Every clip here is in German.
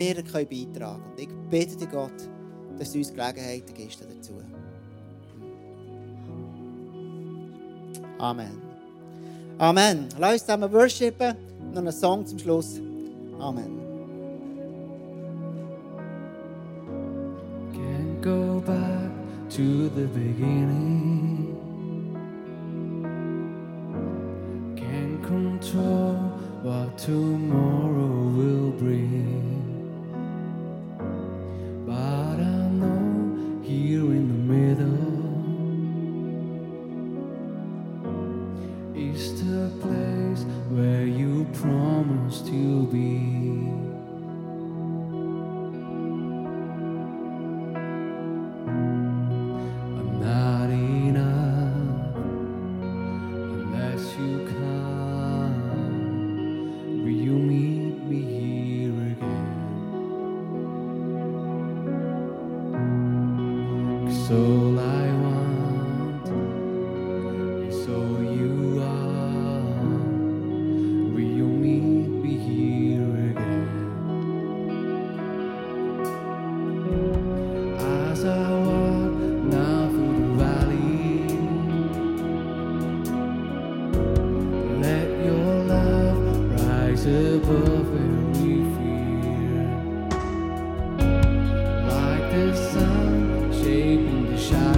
wir können beitragen können. Und ich bitte dich Gott, dass du uns Gelegenheiten gibst dazu. Amen. Amen. Lass uns zusammen worshipen und noch einen Song zum Schluss. Amen. Can't go back to the beginning. Can't control what tomorrow will bring. is the place where you promised to be. I'm not enough unless you come. Will you meet me here again? Cause all I want. as I walk now through the valley. Let your love rise above every fear, like the sun shaping the shadow.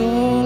soul.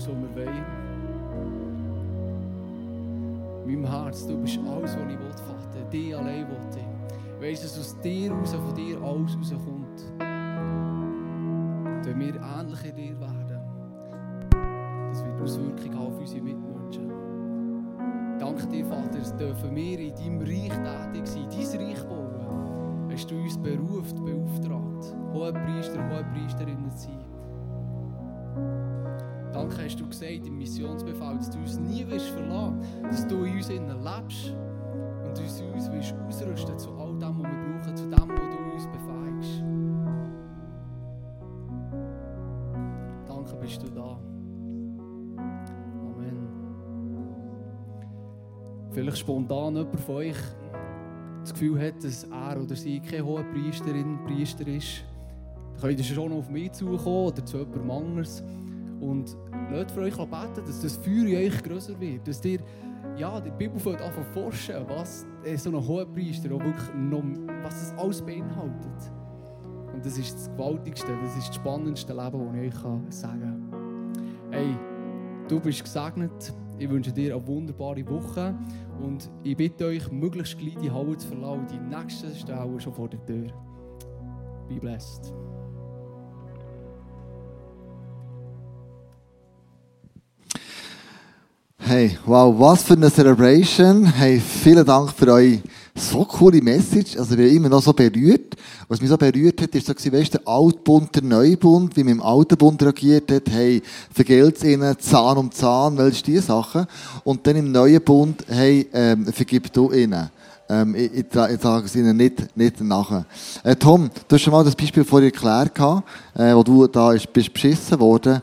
alles, was wir wollen. Mein Herz, du bist alles, was ich will, Vater. Dich allein wollte. ich. Weißt, dass aus dir raus, von dir alles rauskommt. Wenn wir ähnlich in dir werden, das wird Auswirkungen auf unsere Mitmenschen. Dank dir, Vater, dass dürfen wir in deinem Reich tätig sein, dein Reich bauen. Hast du uns beruft, beauftragt, hohe Priester, hohe Priesterinnen zu sein. Danke hast du gesagt im Missionsbefehl, dass du uns nie verlassen, dass du in uns innen lebst und uns, uns wirst ausrüsten zu all dem, was wir brauchen, zu dem, was du uns befähigst. Danke bist du da. Amen. Vielleicht spontan jemand von euch das Gefühl hat, dass er oder sie keine hohe Priesterin, Priester ist, dann könnt ihr schon auf mich zukommen oder zu jemandem anderes. Und lasst für euch beten, dass das Feuer in euch größer wird. Dass ihr, ja, die Bibel fängt an forschen, was so ein hoher Priester wirklich noch, was das alles beinhaltet. Und das ist das Gewaltigste, das ist das spannendste Leben, das ich euch sagen kann. Hey, du bist gesegnet. Ich wünsche dir eine wunderbare Woche und ich bitte euch, möglichst gleich die Halle zu verlassen. Die nächste Stelle schon vor der Tür. Be blessed. Hey, wow, was für eine Celebration. Hey, vielen Dank für eure so coole Message. Also, wir immer noch so berührt. Was mich so berührt hat, ist so, weißt du, der Altbund, der Neubund, wie man im alten Bund reagiert hat, hey, vergelt's ihnen, Zahn um Zahn, welche die Sachen. Und dann im neuen Bund, hey, ähm, vergib du ihnen. Ähm, ich, ich, ich sage es Ihnen nicht, nicht nachher. Äh, Tom, du hast schon mal das Beispiel vorher erklärt, äh, wo du da bist beschissen worden.